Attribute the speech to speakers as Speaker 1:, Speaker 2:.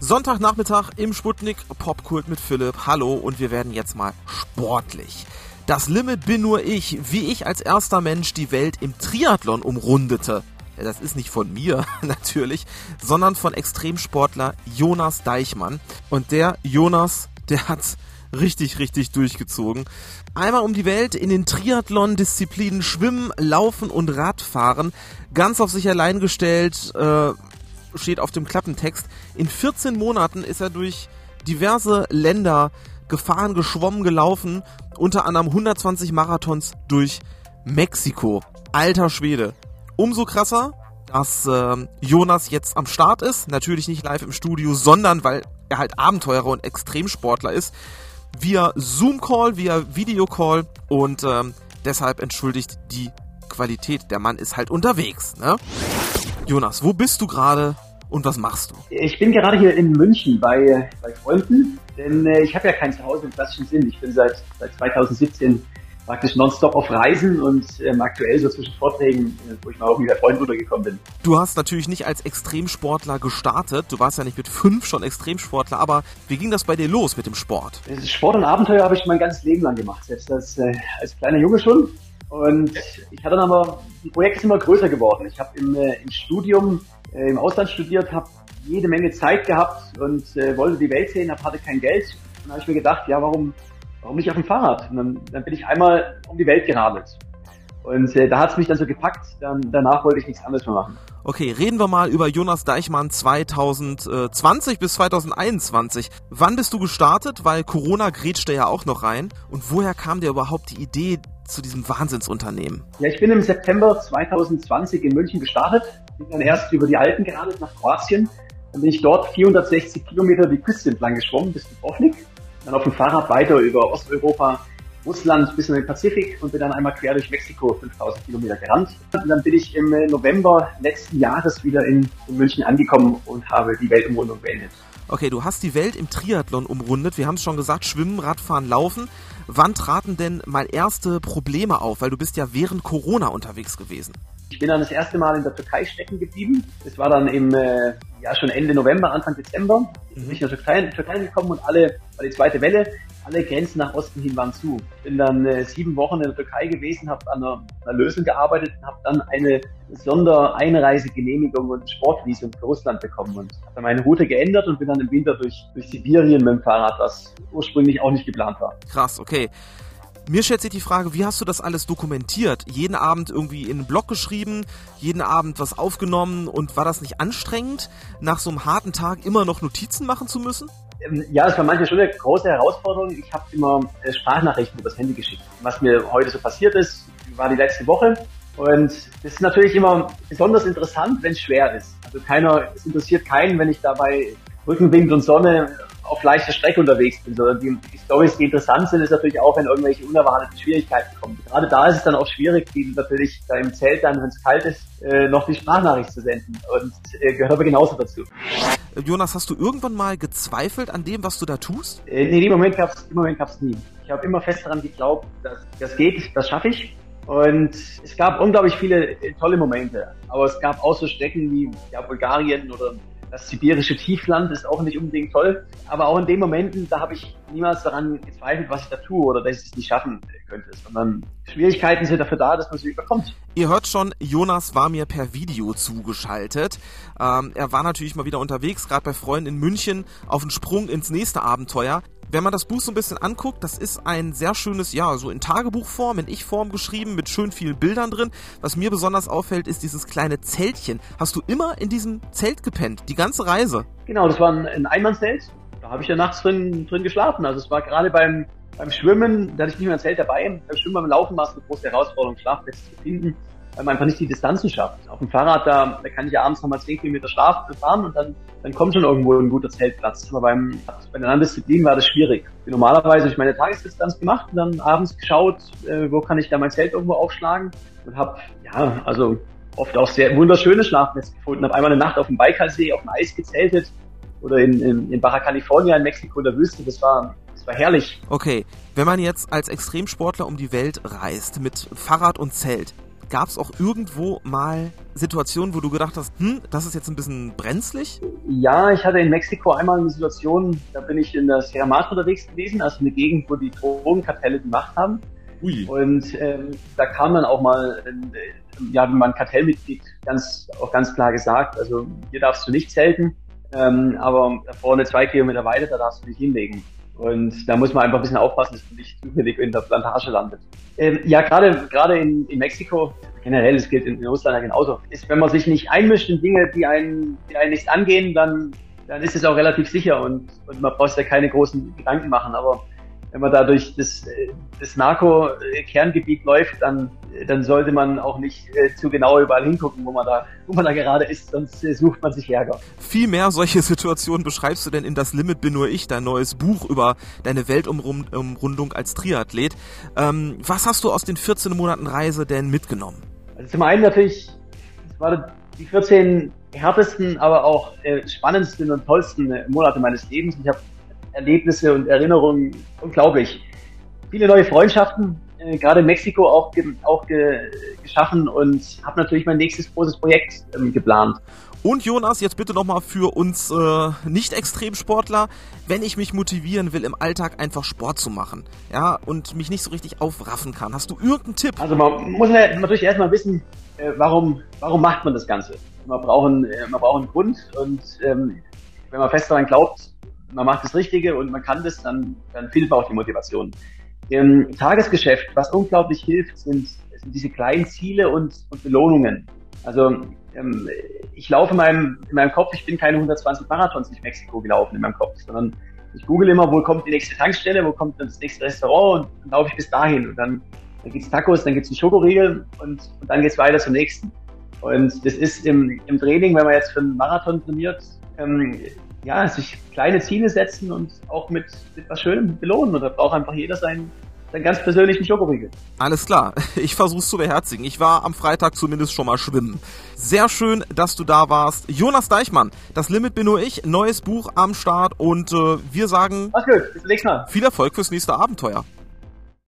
Speaker 1: Sonntagnachmittag im Sputnik Popkult mit Philipp. Hallo und wir werden jetzt mal sportlich. Das Limit bin nur ich, wie ich als erster Mensch die Welt im Triathlon umrundete. Das ist nicht von mir natürlich, sondern von Extremsportler Jonas Deichmann. Und der Jonas, der hat richtig, richtig durchgezogen. Einmal um die Welt in den Triathlon-Disziplinen Schwimmen, Laufen und Radfahren. Ganz auf sich allein gestellt, äh, steht auf dem Klappentext. In 14 Monaten ist er durch diverse Länder gefahren, geschwommen, gelaufen. Unter anderem 120 Marathons durch Mexiko. Alter Schwede. Umso krasser, dass äh, Jonas jetzt am Start ist. Natürlich nicht live im Studio, sondern weil er halt Abenteurer und Extremsportler ist. Via Zoom-Call, via Videocall und ähm, deshalb entschuldigt die Qualität. Der Mann ist halt unterwegs. Ne? Jonas, wo bist du gerade und was machst du?
Speaker 2: Ich bin gerade hier in München bei, bei Freunden, denn äh, ich habe ja kein Zuhause im klassischen Sinn. Ich bin seit, seit 2017 praktisch nonstop auf Reisen und ähm, aktuell so zwischen Vorträgen, äh, wo ich mal auch mit der Freund runtergekommen bin.
Speaker 1: Du hast natürlich nicht als Extremsportler gestartet. Du warst ja nicht mit fünf schon Extremsportler, aber wie ging das bei dir los mit dem Sport?
Speaker 2: Sport und Abenteuer habe ich mein ganzes Leben lang gemacht, selbst als, äh, als kleiner Junge schon. Und ich hatte dann aber, die Projekte sind immer größer geworden. Ich habe im, äh, im Studium äh, im Ausland studiert, habe jede Menge Zeit gehabt und äh, wollte die Welt sehen, hab, hatte kein Geld. Und dann habe ich mir gedacht, ja, warum, warum nicht auf dem Fahrrad? Und dann, dann bin ich einmal um die Welt geradelt. Und äh, da hat es mich dann so gepackt, dann, danach wollte ich nichts anderes mehr machen.
Speaker 1: Okay, reden wir mal über Jonas Deichmann 2020 bis 2021. Wann bist du gestartet? Weil Corona grätschte ja auch noch rein. Und woher kam dir überhaupt die Idee zu diesem Wahnsinnsunternehmen?
Speaker 2: Ja, ich bin im September 2020 in München gestartet. Bin dann erst über die Alpen geradelt nach Kroatien. Dann bin ich dort 460 Kilometer die Küste entlang geschwommen bis Dubrovnik. Dann auf dem Fahrrad weiter über Osteuropa Russland bis in den Pazifik und bin dann einmal quer durch Mexiko 5000 Kilometer gerannt. Und dann bin ich im November letzten Jahres wieder in, in München angekommen und habe die Weltumrundung beendet.
Speaker 1: Okay, du hast die Welt im Triathlon umrundet. Wir haben es schon gesagt, Schwimmen, Radfahren, Laufen. Wann traten denn mal erste Probleme auf? Weil du bist ja während Corona unterwegs gewesen.
Speaker 2: Ich bin dann das erste Mal in der Türkei stecken geblieben. Das war dann im äh, ja schon Ende November, Anfang Dezember. Mhm. Bin ich in der Türkei, in Türkei gekommen und alle, war die zweite Welle, alle Grenzen nach Osten hin waren zu. Bin dann äh, sieben Wochen in der Türkei gewesen, habe an einer, einer, Lösung gearbeitet und habe dann eine Sondereinreisegenehmigung und Sportvisum für Russland bekommen und habe dann meine Route geändert und bin dann im Winter durch, durch Sibirien mit dem Fahrrad, was ursprünglich auch nicht geplant war.
Speaker 1: Krass, okay. Mir stellt sich die Frage, wie hast du das alles dokumentiert? Jeden Abend irgendwie in einen Blog geschrieben, jeden Abend was aufgenommen und war das nicht anstrengend, nach so einem harten Tag immer noch Notizen machen zu müssen?
Speaker 2: Ähm, ja, es war manchmal schon eine große Herausforderung. Ich habe immer äh, Sprachnachrichten übers Handy geschickt. Was mir heute so passiert ist, war die letzte Woche. Und das ist natürlich immer besonders interessant, wenn es schwer ist. Also keiner, es interessiert keinen, wenn ich dabei Rückenwind und Sonne auf leichter Strecke unterwegs bin, sondern die, die Stories, die interessant sind, ist natürlich auch, wenn irgendwelche unerwarteten Schwierigkeiten kommen. Gerade da ist es dann auch schwierig, die natürlich da im Zelt dann, wenn es kalt ist, äh, noch die Sprachnachricht zu senden und äh, gehört aber genauso dazu.
Speaker 1: Jonas, hast du irgendwann mal gezweifelt an dem, was du da tust?
Speaker 2: Äh, nee, im Moment gab's, im Moment gab's nie. Ich habe immer fest daran geglaubt, dass das geht, das schaffe ich. Und es gab unglaublich viele äh, tolle Momente. Aber es gab auch so Strecken wie ja, Bulgarien oder das sibirische Tiefland ist auch nicht unbedingt toll, aber auch in den Momenten, da habe ich niemals daran gezweifelt, was ich da tue oder dass ich es nicht schaffen könnte, sondern Schwierigkeiten sind dafür da, dass man sie überkommt.
Speaker 1: Ihr hört schon, Jonas war mir per Video zugeschaltet. Ähm, er war natürlich mal wieder unterwegs, gerade bei Freunden in München, auf den Sprung ins nächste Abenteuer. Wenn man das Buch so ein bisschen anguckt, das ist ein sehr schönes, ja, so in Tagebuchform, in Ich-Form geschrieben, mit schön vielen Bildern drin. Was mir besonders auffällt, ist dieses kleine Zeltchen. Hast du immer in diesem Zelt gepennt, die ganze Reise?
Speaker 2: Genau, das war ein Einmannzelt. Da habe ich ja nachts drin, drin geschlafen. Also es war gerade beim, beim Schwimmen, da hatte ich nicht mehr ein Zelt dabei. Beim Schwimmen, beim Laufen war es eine große Herausforderung, Schlafplätze zu finden einfach nicht die Distanzen schafft. Auf dem Fahrrad, da, da kann ich ja abends nochmal 10 Kilometer schlafen fahren und dann, dann kommt schon irgendwo ein guter Zeltplatz. Aber beim, bei den anderen Disziplinen war das schwierig. Normalerweise habe ich meine Tagesdistanz gemacht und dann abends geschaut, äh, wo kann ich da mein Zelt irgendwo aufschlagen und habe, ja, also oft auch sehr wunderschöne Schlafplätze gefunden. Habe einmal eine Nacht auf dem Baikalsee auf dem Eis gezeltet oder in, in, in Baja California in Mexiko in der Wüste. Das war herrlich.
Speaker 1: Okay, wenn man jetzt als Extremsportler um die Welt reist mit Fahrrad und Zelt, Gab es auch irgendwo mal Situationen, wo du gedacht hast, hm, das ist jetzt ein bisschen brenzlig?
Speaker 2: Ja, ich hatte in Mexiko einmal eine Situation, da bin ich in der Sierra Madre unterwegs gewesen, also eine Gegend, wo die Drogenkartelle die Macht haben. Ui. Und ähm, da kam dann auch mal, äh, ja, wenn man Kartellmitglied ganz auch ganz klar gesagt, also hier darfst du nicht zelten, ähm, aber vorne zwei Kilometer weiter, da darfst du dich hinlegen. Und da muss man einfach ein bisschen aufpassen, dass man nicht zufällig in der Plantage landet. Ähm, ja, gerade gerade in, in Mexiko, generell, es gilt in, in Russland ja genauso, ist, wenn man sich nicht einmischt in Dinge, die einen, die einen nicht angehen, dann, dann ist es auch relativ sicher und, und man braucht ja keine großen Gedanken machen. Aber wenn man da durch das, das Narko-Kerngebiet läuft, dann, dann sollte man auch nicht äh, zu genau überall hingucken, wo man da, wo man da gerade ist, sonst äh, sucht man sich Ärger.
Speaker 1: Viel mehr solche Situationen beschreibst du denn in Das Limit bin nur ich, dein neues Buch über deine Weltumrundung als Triathlet. Ähm, was hast du aus den 14 Monaten Reise denn mitgenommen?
Speaker 2: Also zum einen natürlich, es waren die 14 härtesten, aber auch äh, spannendsten und tollsten äh, Monate meines Lebens. Ich habe Erlebnisse und Erinnerungen unglaublich. Viele neue Freundschaften, äh, gerade in Mexiko auch, ge auch ge geschaffen und habe natürlich mein nächstes großes Projekt ähm, geplant.
Speaker 1: Und Jonas, jetzt bitte nochmal für uns äh, Nicht-Extremsportler, wenn ich mich motivieren will, im Alltag einfach Sport zu machen, ja, und mich nicht so richtig aufraffen kann, hast du irgendeinen Tipp?
Speaker 2: Also man muss natürlich erstmal wissen, äh, warum, warum macht man das Ganze? Man braucht einen, äh, man braucht einen Grund und ähm, wenn man fest daran glaubt, man macht das Richtige und man kann das, dann, dann findet man auch die Motivation. Im Tagesgeschäft, was unglaublich hilft, sind, sind diese kleinen Ziele und, und Belohnungen. Also ähm, ich laufe in meinem, in meinem Kopf, ich bin keine 120 Marathons durch Mexiko gelaufen in meinem Kopf, sondern ich google immer, wo kommt die nächste Tankstelle, wo kommt das nächste Restaurant und dann laufe ich bis dahin. Und dann, dann gibt's Tacos, dann gibt's einen Schokoriegel und, und dann geht's weiter zum nächsten. Und das ist im, im Training, wenn man jetzt für einen Marathon trainiert, ähm, ja, sich kleine Ziele setzen und auch mit, mit was Schönem belohnen. Und da braucht einfach jeder seinen, seinen ganz persönlichen Schokoriegel.
Speaker 1: Alles klar, ich versuch's zu beherzigen. Ich war am Freitag zumindest schon mal schwimmen. Sehr schön, dass du da warst. Jonas Deichmann, das Limit bin nur ich, neues Buch am Start und äh, wir sagen
Speaker 2: Mach's gut, bis zum nächsten Mal.
Speaker 1: Viel Erfolg fürs nächste Abenteuer.